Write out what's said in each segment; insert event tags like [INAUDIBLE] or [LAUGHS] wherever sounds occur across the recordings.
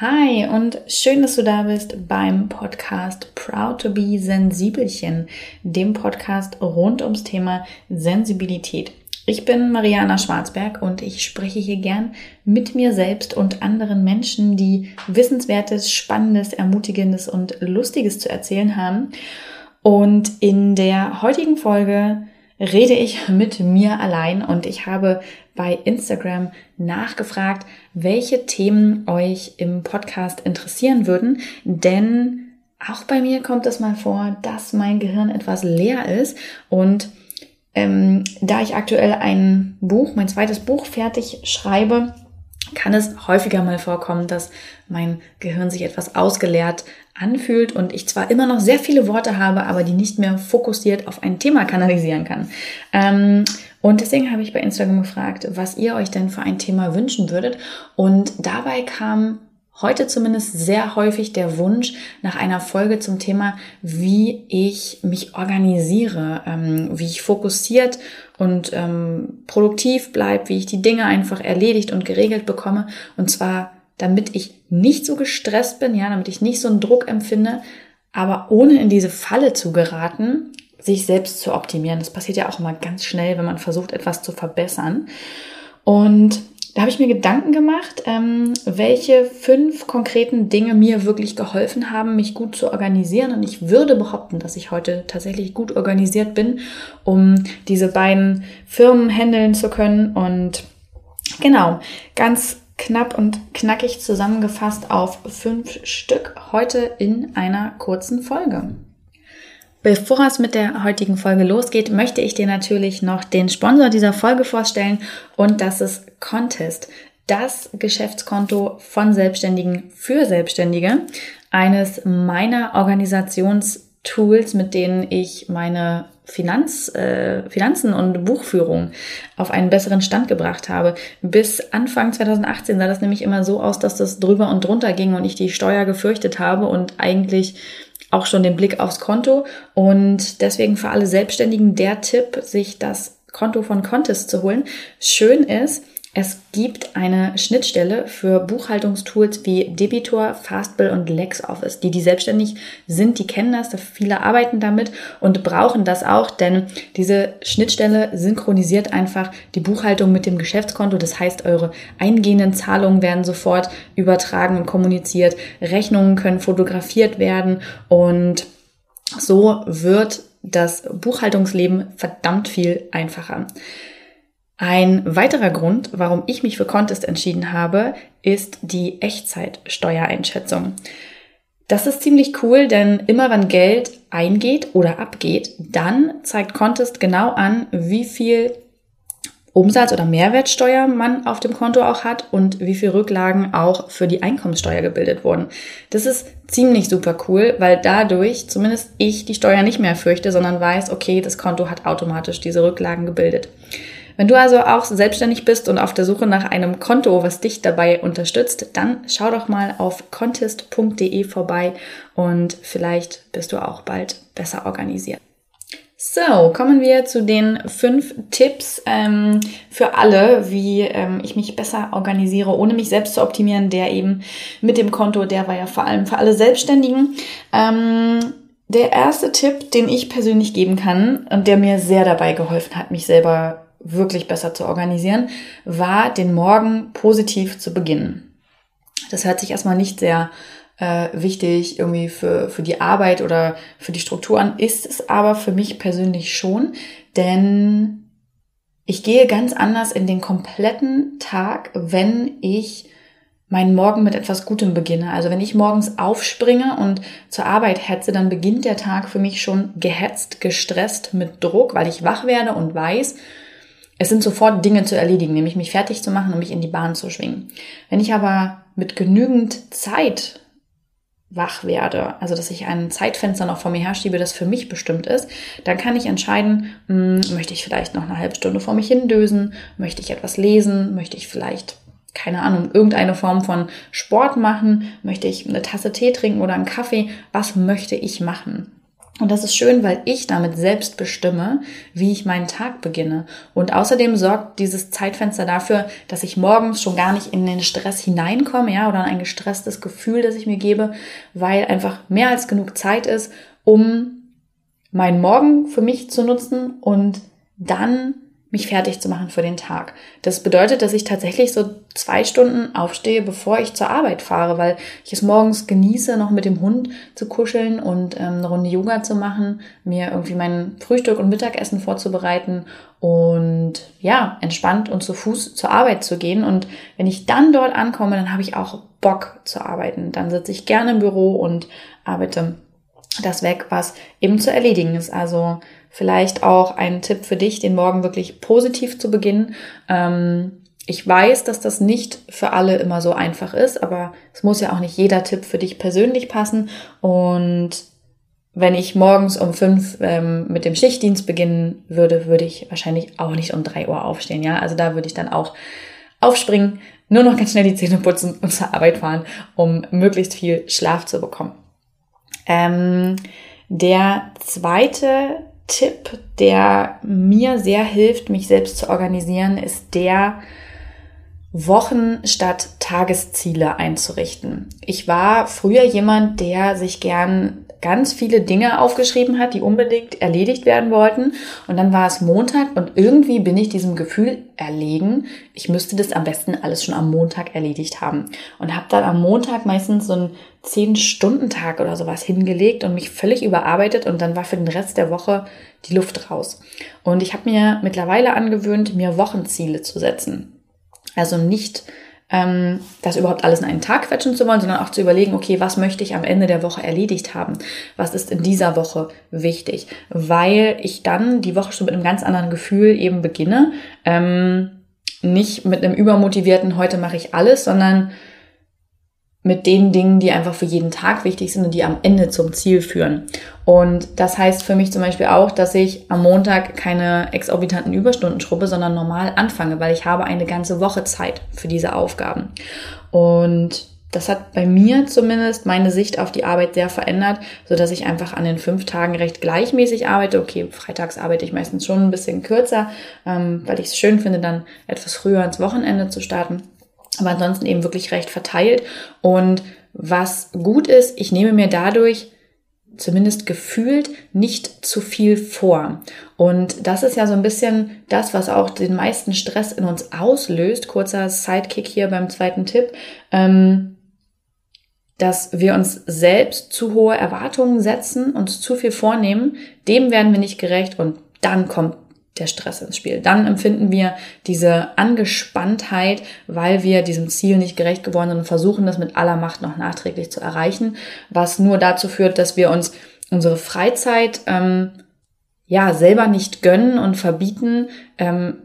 Hi und schön, dass du da bist beim Podcast Proud to be Sensibelchen, dem Podcast rund ums Thema Sensibilität. Ich bin Mariana Schwarzberg und ich spreche hier gern mit mir selbst und anderen Menschen, die Wissenswertes, Spannendes, Ermutigendes und Lustiges zu erzählen haben. Und in der heutigen Folge rede ich mit mir allein und ich habe bei Instagram nachgefragt, welche Themen euch im Podcast interessieren würden, denn auch bei mir kommt es mal vor, dass mein Gehirn etwas leer ist. Und ähm, da ich aktuell ein Buch, mein zweites Buch fertig schreibe, kann es häufiger mal vorkommen, dass mein Gehirn sich etwas ausgeleert anfühlt und ich zwar immer noch sehr viele Worte habe, aber die nicht mehr fokussiert auf ein Thema kanalisieren kann. Ähm, und deswegen habe ich bei Instagram gefragt, was ihr euch denn für ein Thema wünschen würdet. Und dabei kam heute zumindest sehr häufig der Wunsch nach einer Folge zum Thema, wie ich mich organisiere, ähm, wie ich fokussiert und ähm, produktiv bleibe, wie ich die Dinge einfach erledigt und geregelt bekomme. Und zwar, damit ich nicht so gestresst bin, ja, damit ich nicht so einen Druck empfinde, aber ohne in diese Falle zu geraten, sich selbst zu optimieren. Das passiert ja auch immer ganz schnell, wenn man versucht, etwas zu verbessern. Und da habe ich mir Gedanken gemacht, ähm, welche fünf konkreten Dinge mir wirklich geholfen haben, mich gut zu organisieren. Und ich würde behaupten, dass ich heute tatsächlich gut organisiert bin, um diese beiden Firmen handeln zu können. Und genau, ganz knapp und knackig zusammengefasst auf fünf Stück heute in einer kurzen Folge. Bevor es mit der heutigen Folge losgeht, möchte ich dir natürlich noch den Sponsor dieser Folge vorstellen und das ist Contest, das Geschäftskonto von Selbstständigen für Selbstständige, eines meiner Organisationstools, mit denen ich meine Finanz, äh, Finanzen und Buchführung auf einen besseren Stand gebracht habe. Bis Anfang 2018 sah das nämlich immer so aus, dass das drüber und drunter ging und ich die Steuer gefürchtet habe und eigentlich auch schon den Blick aufs Konto. Und deswegen für alle Selbstständigen der Tipp, sich das Konto von Contest zu holen. Schön ist, es gibt eine Schnittstelle für Buchhaltungstools wie Debitor, Fastbill und LexOffice. Die, die selbstständig sind, die kennen das, viele arbeiten damit und brauchen das auch, denn diese Schnittstelle synchronisiert einfach die Buchhaltung mit dem Geschäftskonto. Das heißt, eure eingehenden Zahlungen werden sofort übertragen und kommuniziert. Rechnungen können fotografiert werden und so wird das Buchhaltungsleben verdammt viel einfacher. Ein weiterer Grund, warum ich mich für Contest entschieden habe, ist die Echtzeitsteuereinschätzung. Das ist ziemlich cool, denn immer wenn Geld eingeht oder abgeht, dann zeigt Contest genau an, wie viel Umsatz- oder Mehrwertsteuer man auf dem Konto auch hat und wie viel Rücklagen auch für die Einkommenssteuer gebildet wurden. Das ist ziemlich super cool, weil dadurch zumindest ich die Steuer nicht mehr fürchte, sondern weiß, okay, das Konto hat automatisch diese Rücklagen gebildet. Wenn du also auch selbstständig bist und auf der Suche nach einem Konto, was dich dabei unterstützt, dann schau doch mal auf contest.de vorbei und vielleicht bist du auch bald besser organisiert. So, kommen wir zu den fünf Tipps ähm, für alle, wie ähm, ich mich besser organisiere, ohne mich selbst zu optimieren. Der eben mit dem Konto, der war ja vor allem für alle Selbstständigen. Ähm, der erste Tipp, den ich persönlich geben kann und der mir sehr dabei geholfen hat, mich selber wirklich besser zu organisieren, war den Morgen positiv zu beginnen. Das hört sich erstmal nicht sehr äh, wichtig irgendwie für, für die Arbeit oder für die Struktur an, ist es aber für mich persönlich schon, denn ich gehe ganz anders in den kompletten Tag, wenn ich meinen Morgen mit etwas Gutem beginne. Also wenn ich morgens aufspringe und zur Arbeit hetze, dann beginnt der Tag für mich schon gehetzt, gestresst mit Druck, weil ich wach werde und weiß, es sind sofort Dinge zu erledigen, nämlich mich fertig zu machen und mich in die Bahn zu schwingen. Wenn ich aber mit genügend Zeit wach werde, also dass ich ein Zeitfenster noch vor mir herschiebe, das für mich bestimmt ist, dann kann ich entscheiden, mh, hm, möchte ich vielleicht noch eine halbe Stunde vor mich hindösen, möchte ich etwas lesen, möchte ich vielleicht keine Ahnung, irgendeine Form von Sport machen, möchte ich eine Tasse Tee trinken oder einen Kaffee, was möchte ich machen? Und das ist schön, weil ich damit selbst bestimme, wie ich meinen Tag beginne. Und außerdem sorgt dieses Zeitfenster dafür, dass ich morgens schon gar nicht in den Stress hineinkomme, ja, oder ein gestresstes Gefühl, das ich mir gebe, weil einfach mehr als genug Zeit ist, um meinen Morgen für mich zu nutzen und dann mich fertig zu machen für den Tag. Das bedeutet, dass ich tatsächlich so zwei Stunden aufstehe, bevor ich zur Arbeit fahre, weil ich es morgens genieße, noch mit dem Hund zu kuscheln und ähm, eine Runde Yoga zu machen, mir irgendwie mein Frühstück und Mittagessen vorzubereiten und ja, entspannt und zu Fuß zur Arbeit zu gehen. Und wenn ich dann dort ankomme, dann habe ich auch Bock zu arbeiten. Dann sitze ich gerne im Büro und arbeite das weg, was eben zu erledigen ist. Also vielleicht auch ein Tipp für dich, den Morgen wirklich positiv zu beginnen. Ähm, ich weiß, dass das nicht für alle immer so einfach ist, aber es muss ja auch nicht jeder Tipp für dich persönlich passen. Und wenn ich morgens um fünf ähm, mit dem Schichtdienst beginnen würde, würde ich wahrscheinlich auch nicht um drei Uhr aufstehen. Ja, also da würde ich dann auch aufspringen, nur noch ganz schnell die Zähne putzen und zur Arbeit fahren, um möglichst viel Schlaf zu bekommen. Ähm, der zweite Tipp, der mir sehr hilft, mich selbst zu organisieren, ist der, Wochen statt Tagesziele einzurichten. Ich war früher jemand, der sich gern ganz viele Dinge aufgeschrieben hat, die unbedingt erledigt werden wollten. Und dann war es Montag und irgendwie bin ich diesem Gefühl erlegen, ich müsste das am besten alles schon am Montag erledigt haben. Und habe dann am Montag meistens so einen 10-Stunden-Tag oder sowas hingelegt und mich völlig überarbeitet und dann war für den Rest der Woche die Luft raus. Und ich habe mir mittlerweile angewöhnt, mir Wochenziele zu setzen. Also nicht ähm, das überhaupt alles in einen Tag quetschen zu wollen, sondern auch zu überlegen, okay, was möchte ich am Ende der Woche erledigt haben? Was ist in dieser Woche wichtig? Weil ich dann die Woche schon mit einem ganz anderen Gefühl eben beginne. Ähm, nicht mit einem übermotivierten, heute mache ich alles, sondern mit den Dingen, die einfach für jeden Tag wichtig sind und die am Ende zum Ziel führen. Und das heißt für mich zum Beispiel auch, dass ich am Montag keine exorbitanten Überstunden schrubbe, sondern normal anfange, weil ich habe eine ganze Woche Zeit für diese Aufgaben. Und das hat bei mir zumindest meine Sicht auf die Arbeit sehr verändert, so dass ich einfach an den fünf Tagen recht gleichmäßig arbeite. Okay, freitags arbeite ich meistens schon ein bisschen kürzer, ähm, weil ich es schön finde, dann etwas früher ins Wochenende zu starten aber ansonsten eben wirklich recht verteilt. Und was gut ist, ich nehme mir dadurch zumindest gefühlt nicht zu viel vor. Und das ist ja so ein bisschen das, was auch den meisten Stress in uns auslöst. Kurzer Sidekick hier beim zweiten Tipp. Ähm, dass wir uns selbst zu hohe Erwartungen setzen, uns zu viel vornehmen, dem werden wir nicht gerecht und dann kommt der Stress ins Spiel. Dann empfinden wir diese Angespanntheit, weil wir diesem Ziel nicht gerecht geworden sind und versuchen, das mit aller Macht noch nachträglich zu erreichen, was nur dazu führt, dass wir uns unsere Freizeit ähm, ja selber nicht gönnen und verbieten, ähm,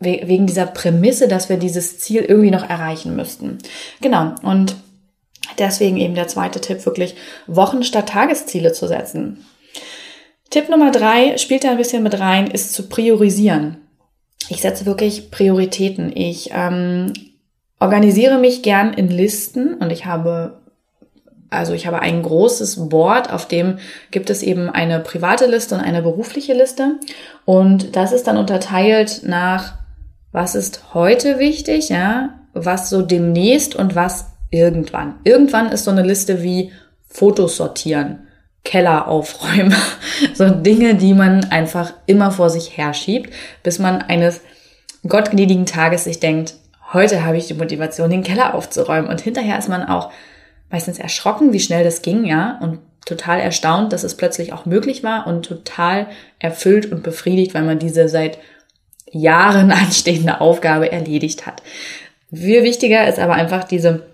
wegen dieser Prämisse, dass wir dieses Ziel irgendwie noch erreichen müssten. Genau. Und deswegen eben der zweite Tipp, wirklich Wochen statt Tagesziele zu setzen. Tipp Nummer drei spielt da ein bisschen mit rein, ist zu priorisieren. Ich setze wirklich Prioritäten. Ich ähm, organisiere mich gern in Listen und ich habe also ich habe ein großes Board, auf dem gibt es eben eine private Liste und eine berufliche Liste. Und das ist dann unterteilt nach, was ist heute wichtig, ja, was so demnächst und was irgendwann. Irgendwann ist so eine Liste wie Fotos sortieren. Keller aufräumen. [LAUGHS] So Dinge, die man einfach immer vor sich herschiebt, bis man eines gottgnädigen Tages sich denkt, heute habe ich die Motivation, den Keller aufzuräumen. Und hinterher ist man auch meistens erschrocken, wie schnell das ging, ja, und total erstaunt, dass es plötzlich auch möglich war und total erfüllt und befriedigt, weil man diese seit Jahren [LAUGHS] anstehende Aufgabe erledigt hat. Viel wichtiger ist aber einfach diese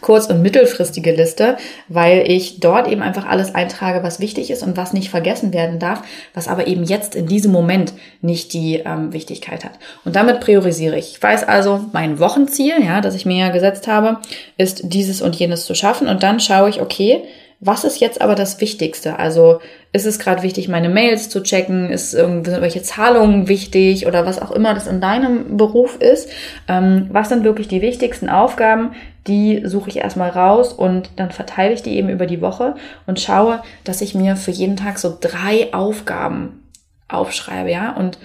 kurz- und mittelfristige Liste, weil ich dort eben einfach alles eintrage, was wichtig ist und was nicht vergessen werden darf, was aber eben jetzt in diesem Moment nicht die ähm, Wichtigkeit hat. Und damit priorisiere ich. Ich weiß also, mein Wochenziel, ja, das ich mir ja gesetzt habe, ist dieses und jenes zu schaffen und dann schaue ich, okay, was ist jetzt aber das Wichtigste? Also ist es gerade wichtig, meine Mails zu checken? Ist irgendwelche Zahlungen wichtig oder was auch immer das in deinem Beruf ist? Ähm, was sind wirklich die wichtigsten Aufgaben? Die suche ich erstmal raus und dann verteile ich die eben über die Woche und schaue, dass ich mir für jeden Tag so drei Aufgaben aufschreibe, ja? Und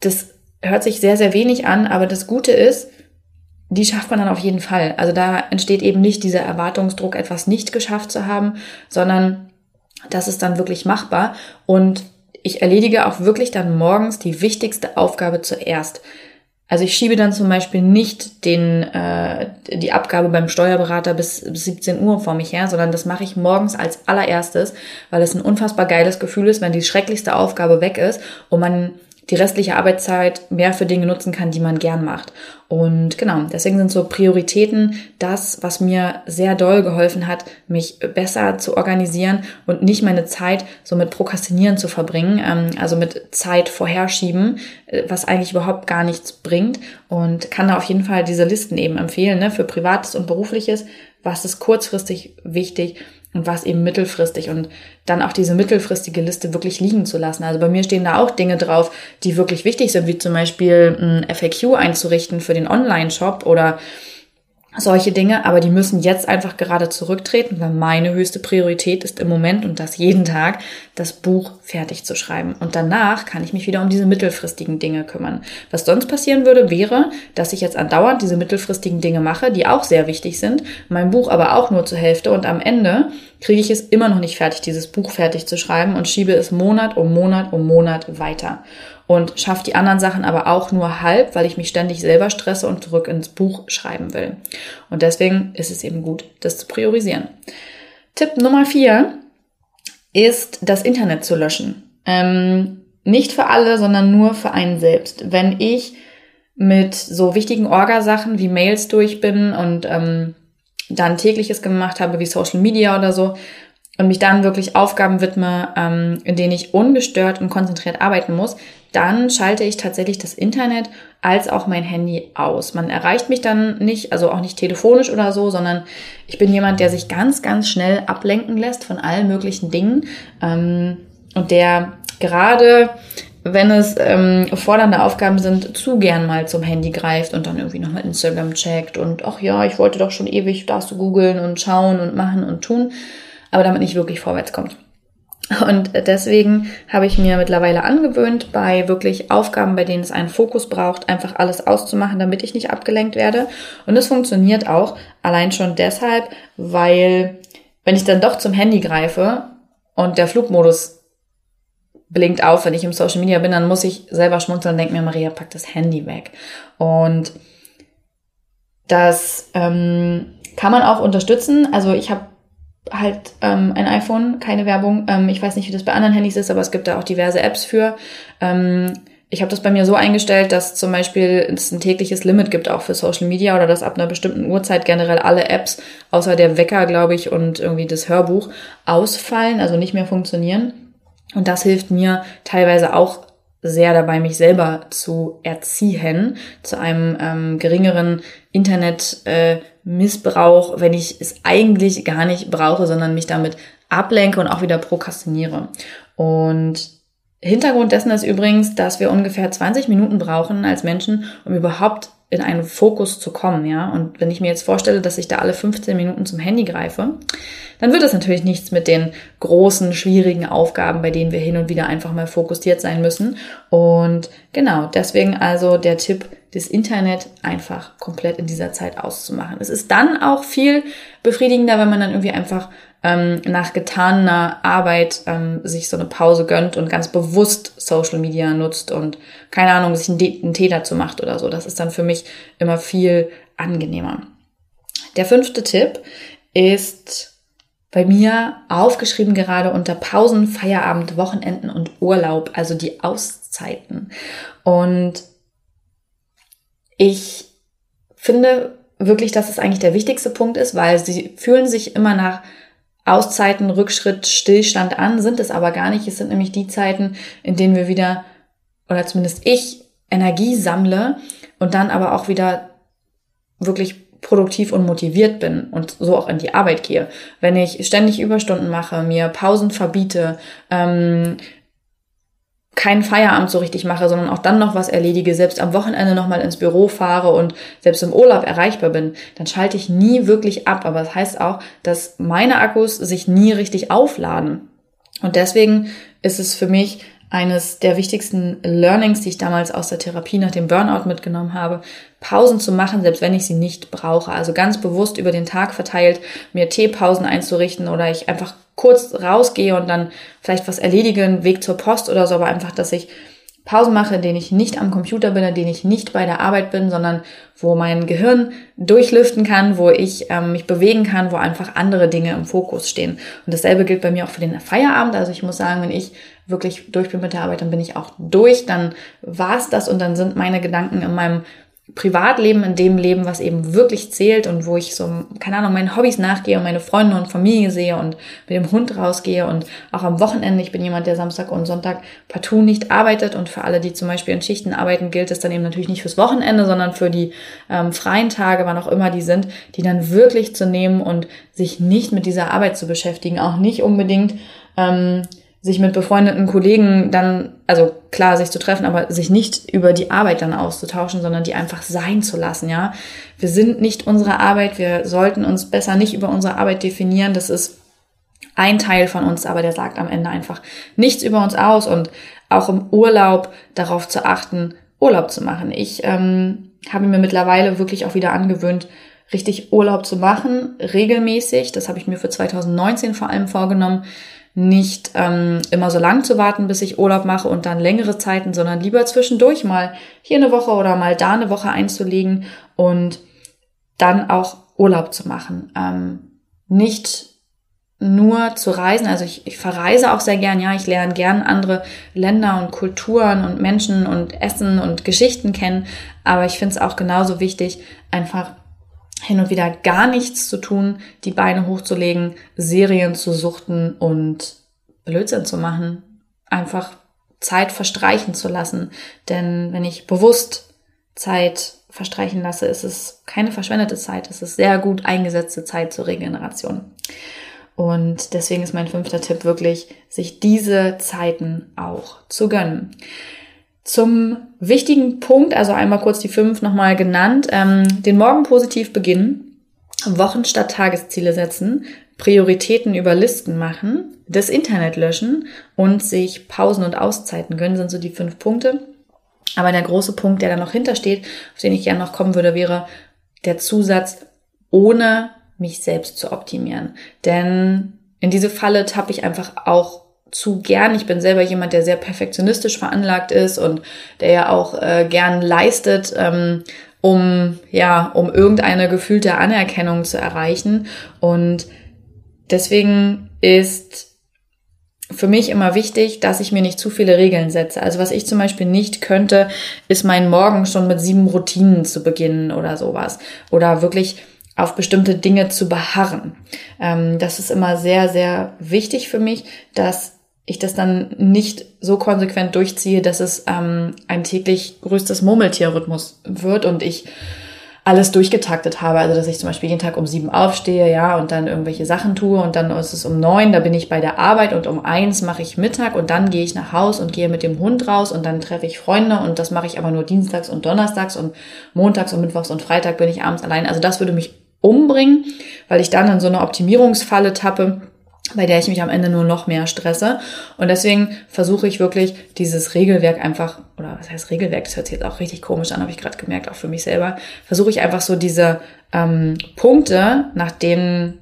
das hört sich sehr, sehr wenig an, aber das Gute ist, die schafft man dann auf jeden Fall. Also da entsteht eben nicht dieser Erwartungsdruck, etwas nicht geschafft zu haben, sondern das ist dann wirklich machbar. Und ich erledige auch wirklich dann morgens die wichtigste Aufgabe zuerst. Also ich schiebe dann zum Beispiel nicht den, äh, die Abgabe beim Steuerberater bis, bis 17 Uhr vor mich her, sondern das mache ich morgens als allererstes, weil es ein unfassbar geiles Gefühl ist, wenn die schrecklichste Aufgabe weg ist und man die restliche Arbeitszeit mehr für Dinge nutzen kann, die man gern macht. Und genau, deswegen sind so Prioritäten das, was mir sehr doll geholfen hat, mich besser zu organisieren und nicht meine Zeit so mit Prokrastinieren zu verbringen, ähm, also mit Zeit vorherschieben, äh, was eigentlich überhaupt gar nichts bringt. Und kann da auf jeden Fall diese Listen eben empfehlen, ne, für Privates und Berufliches, was ist kurzfristig wichtig und was eben mittelfristig und dann auch diese mittelfristige Liste wirklich liegen zu lassen. Also bei mir stehen da auch Dinge drauf, die wirklich wichtig sind, wie zum Beispiel ein FAQ einzurichten für den Online-Shop oder solche Dinge, aber die müssen jetzt einfach gerade zurücktreten, weil meine höchste Priorität ist im Moment und das jeden Tag, das Buch fertig zu schreiben. Und danach kann ich mich wieder um diese mittelfristigen Dinge kümmern. Was sonst passieren würde, wäre, dass ich jetzt andauernd diese mittelfristigen Dinge mache, die auch sehr wichtig sind, mein Buch aber auch nur zur Hälfte und am Ende kriege ich es immer noch nicht fertig, dieses Buch fertig zu schreiben und schiebe es Monat um Monat um Monat weiter und schaffe die anderen Sachen aber auch nur halb, weil ich mich ständig selber stresse und zurück ins Buch schreiben will. Und deswegen ist es eben gut, das zu priorisieren. Tipp Nummer vier ist, das Internet zu löschen. Ähm, nicht für alle, sondern nur für einen selbst. Wenn ich mit so wichtigen Orgasachen wie Mails durch bin und ähm, dann tägliches gemacht habe, wie Social Media oder so, und mich dann wirklich Aufgaben widme, ähm, in denen ich ungestört und konzentriert arbeiten muss, dann schalte ich tatsächlich das Internet als auch mein Handy aus. Man erreicht mich dann nicht, also auch nicht telefonisch oder so, sondern ich bin jemand, der sich ganz, ganz schnell ablenken lässt von allen möglichen Dingen ähm, und der gerade wenn es ähm, fordernde Aufgaben sind, zu gern mal zum Handy greift und dann irgendwie nochmal Instagram checkt und ach ja, ich wollte doch schon ewig das zu googeln und schauen und machen und tun, aber damit nicht wirklich vorwärts kommt. Und deswegen habe ich mir mittlerweile angewöhnt, bei wirklich Aufgaben, bei denen es einen Fokus braucht, einfach alles auszumachen, damit ich nicht abgelenkt werde. Und es funktioniert auch allein schon deshalb, weil wenn ich dann doch zum Handy greife und der Flugmodus blinkt auf, wenn ich im Social Media bin, dann muss ich selber schmunzeln und denke mir, Maria, pack das Handy weg. Und das ähm, kann man auch unterstützen. Also ich habe halt ähm, ein iPhone, keine Werbung. Ähm, ich weiß nicht, wie das bei anderen Handys ist, aber es gibt da auch diverse Apps für. Ähm, ich habe das bei mir so eingestellt, dass zum Beispiel es ein tägliches Limit gibt, auch für Social Media oder dass ab einer bestimmten Uhrzeit generell alle Apps, außer der Wecker, glaube ich, und irgendwie das Hörbuch, ausfallen, also nicht mehr funktionieren. Und das hilft mir teilweise auch sehr dabei, mich selber zu erziehen, zu einem ähm, geringeren Internet. Äh, wenn ich es eigentlich gar nicht brauche, sondern mich damit ablenke und auch wieder prokrastiniere. Und Hintergrund dessen ist übrigens, dass wir ungefähr 20 Minuten brauchen als Menschen, um überhaupt in einen Fokus zu kommen, ja. Und wenn ich mir jetzt vorstelle, dass ich da alle 15 Minuten zum Handy greife, dann wird es natürlich nichts mit den großen, schwierigen Aufgaben, bei denen wir hin und wieder einfach mal fokussiert sein müssen. Und genau, deswegen also der Tipp, das Internet einfach komplett in dieser Zeit auszumachen. Es ist dann auch viel befriedigender, wenn man dann irgendwie einfach ähm, nach getaner Arbeit ähm, sich so eine Pause gönnt und ganz bewusst Social Media nutzt und keine Ahnung, sich einen, einen Tee dazu macht oder so. Das ist dann für mich immer viel angenehmer. Der fünfte Tipp ist bei mir aufgeschrieben gerade unter Pausen, Feierabend, Wochenenden und Urlaub, also die Auszeiten. Und ich finde wirklich, dass es eigentlich der wichtigste Punkt ist, weil sie fühlen sich immer nach Auszeiten, Rückschritt, Stillstand an, sind es aber gar nicht. Es sind nämlich die Zeiten, in denen wir wieder, oder zumindest ich, Energie sammle und dann aber auch wieder wirklich produktiv und motiviert bin und so auch in die Arbeit gehe, wenn ich ständig Überstunden mache, mir Pausen verbiete, ähm, keinen Feierabend so richtig mache, sondern auch dann noch was erledige, selbst am Wochenende nochmal ins Büro fahre und selbst im Urlaub erreichbar bin, dann schalte ich nie wirklich ab. Aber das heißt auch, dass meine Akkus sich nie richtig aufladen. Und deswegen ist es für mich eines der wichtigsten Learnings, die ich damals aus der Therapie nach dem Burnout mitgenommen habe, Pausen zu machen, selbst wenn ich sie nicht brauche. Also ganz bewusst über den Tag verteilt, mir Teepausen einzurichten oder ich einfach kurz rausgehe und dann vielleicht was erledige, einen Weg zur Post oder so, aber einfach, dass ich Pausen mache, in denen ich nicht am Computer bin, in denen ich nicht bei der Arbeit bin, sondern wo mein Gehirn durchlüften kann, wo ich ähm, mich bewegen kann, wo einfach andere Dinge im Fokus stehen. Und dasselbe gilt bei mir auch für den Feierabend. Also ich muss sagen, wenn ich wirklich durch bin mit der Arbeit, dann bin ich auch durch, dann war's das und dann sind meine Gedanken in meinem Privatleben, in dem Leben, was eben wirklich zählt und wo ich so, keine Ahnung, meinen Hobbys nachgehe und meine Freunde und Familie sehe und mit dem Hund rausgehe und auch am Wochenende, ich bin jemand, der Samstag und Sonntag partout nicht arbeitet und für alle, die zum Beispiel in Schichten arbeiten, gilt es dann eben natürlich nicht fürs Wochenende, sondern für die ähm, freien Tage, wann auch immer die sind, die dann wirklich zu nehmen und sich nicht mit dieser Arbeit zu beschäftigen, auch nicht unbedingt ähm, sich mit befreundeten Kollegen dann, also klar, sich zu treffen, aber sich nicht über die Arbeit dann auszutauschen, sondern die einfach sein zu lassen, ja. Wir sind nicht unsere Arbeit, wir sollten uns besser nicht über unsere Arbeit definieren, das ist ein Teil von uns, aber der sagt am Ende einfach nichts über uns aus und auch im Urlaub darauf zu achten, Urlaub zu machen. Ich ähm, habe mir mittlerweile wirklich auch wieder angewöhnt, richtig Urlaub zu machen, regelmäßig. Das habe ich mir für 2019 vor allem vorgenommen nicht ähm, immer so lang zu warten, bis ich Urlaub mache und dann längere Zeiten, sondern lieber zwischendurch mal hier eine Woche oder mal da eine Woche einzulegen und dann auch Urlaub zu machen. Ähm, nicht nur zu reisen, also ich, ich verreise auch sehr gern, ja, ich lerne gern andere Länder und Kulturen und Menschen und Essen und Geschichten kennen, aber ich finde es auch genauso wichtig, einfach hin und wieder gar nichts zu tun, die Beine hochzulegen, Serien zu suchten und Blödsinn zu machen. Einfach Zeit verstreichen zu lassen. Denn wenn ich bewusst Zeit verstreichen lasse, ist es keine verschwendete Zeit. Es ist sehr gut eingesetzte Zeit zur Regeneration. Und deswegen ist mein fünfter Tipp wirklich, sich diese Zeiten auch zu gönnen. Zum wichtigen Punkt, also einmal kurz die fünf nochmal genannt, ähm, den Morgen positiv beginnen, Wochen statt Tagesziele setzen, Prioritäten über Listen machen, das Internet löschen und sich Pausen und Auszeiten gönnen, sind so die fünf Punkte. Aber der große Punkt, der da noch hintersteht, auf den ich gerne noch kommen würde, wäre der Zusatz, ohne mich selbst zu optimieren. Denn in diese Falle tappe ich einfach auch zu gern. Ich bin selber jemand, der sehr perfektionistisch veranlagt ist und der ja auch äh, gern leistet, ähm, um ja, um irgendeine gefühlte Anerkennung zu erreichen. Und deswegen ist für mich immer wichtig, dass ich mir nicht zu viele Regeln setze. Also was ich zum Beispiel nicht könnte, ist meinen Morgen schon mit sieben Routinen zu beginnen oder sowas. Oder wirklich auf bestimmte Dinge zu beharren. Ähm, das ist immer sehr, sehr wichtig für mich, dass ich das dann nicht so konsequent durchziehe, dass es ähm, ein täglich größtes Murmeltierrhythmus wird und ich alles durchgetaktet habe. Also dass ich zum Beispiel jeden Tag um sieben aufstehe, ja, und dann irgendwelche Sachen tue und dann ist es um neun, da bin ich bei der Arbeit und um eins mache ich Mittag und dann gehe ich nach Haus und gehe mit dem Hund raus und dann treffe ich Freunde und das mache ich aber nur dienstags und donnerstags und montags und mittwochs und Freitag bin ich abends allein. Also das würde mich umbringen, weil ich dann in so eine Optimierungsfalle tappe bei der ich mich am Ende nur noch mehr stresse. Und deswegen versuche ich wirklich dieses Regelwerk einfach, oder was heißt Regelwerk, das hört sich jetzt auch richtig komisch an, habe ich gerade gemerkt, auch für mich selber, versuche ich einfach so diese ähm, Punkte, nach denen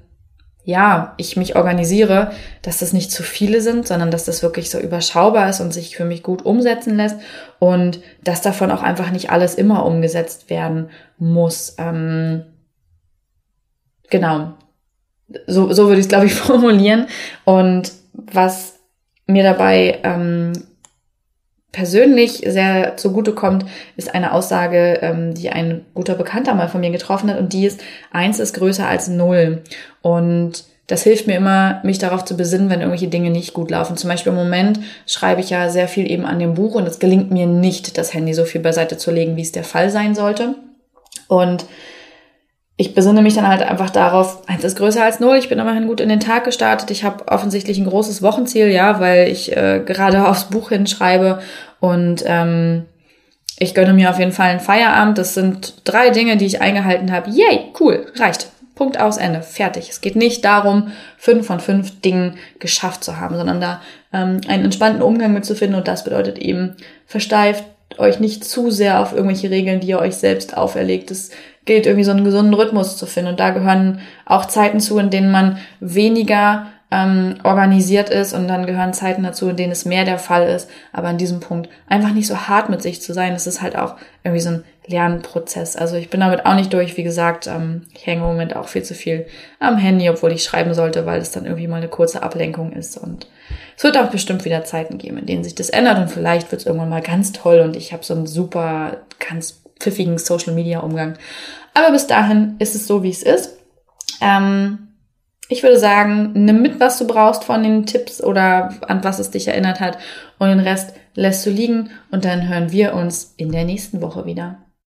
ja, ich mich organisiere, dass das nicht zu viele sind, sondern dass das wirklich so überschaubar ist und sich für mich gut umsetzen lässt und dass davon auch einfach nicht alles immer umgesetzt werden muss. Ähm, genau. So, so würde ich es, glaube ich, [LAUGHS] formulieren. Und was mir dabei ähm, persönlich sehr zugute kommt, ist eine Aussage, ähm, die ein guter Bekannter mal von mir getroffen hat. Und die ist, eins ist größer als null. Und das hilft mir immer, mich darauf zu besinnen, wenn irgendwelche Dinge nicht gut laufen. Zum Beispiel im Moment schreibe ich ja sehr viel eben an dem Buch und es gelingt mir nicht, das Handy so viel beiseite zu legen, wie es der Fall sein sollte. Und ich besinne mich dann halt einfach darauf, eins ist größer als null, ich bin immerhin gut in den Tag gestartet, ich habe offensichtlich ein großes Wochenziel, ja, weil ich äh, gerade [LAUGHS] aufs Buch hinschreibe und ähm, ich gönne mir auf jeden Fall einen Feierabend. Das sind drei Dinge, die ich eingehalten habe. Yay, cool, reicht. Punkt aus Ende, fertig. Es geht nicht darum, fünf von fünf Dingen geschafft zu haben, sondern da ähm, einen entspannten Umgang mit zu finden und das bedeutet eben, versteift euch nicht zu sehr auf irgendwelche Regeln, die ihr euch selbst auferlegt. Es gilt irgendwie so einen gesunden Rhythmus zu finden und da gehören auch Zeiten zu, in denen man weniger ähm, organisiert ist und dann gehören Zeiten dazu, in denen es mehr der Fall ist. Aber an diesem Punkt einfach nicht so hart mit sich zu sein, das ist halt auch irgendwie so ein Lernprozess. Also ich bin damit auch nicht durch. Wie gesagt, ähm, ich hänge im Moment auch viel zu viel am Handy, obwohl ich schreiben sollte, weil es dann irgendwie mal eine kurze Ablenkung ist. Und es wird auch bestimmt wieder Zeiten geben, in denen sich das ändert und vielleicht wird es irgendwann mal ganz toll und ich habe so einen super, ganz pfiffigen Social-Media-Umgang. Aber bis dahin ist es so, wie es ist. Ähm, ich würde sagen, nimm mit, was du brauchst von den Tipps oder an was es dich erinnert hat und den Rest lässt du liegen und dann hören wir uns in der nächsten Woche wieder.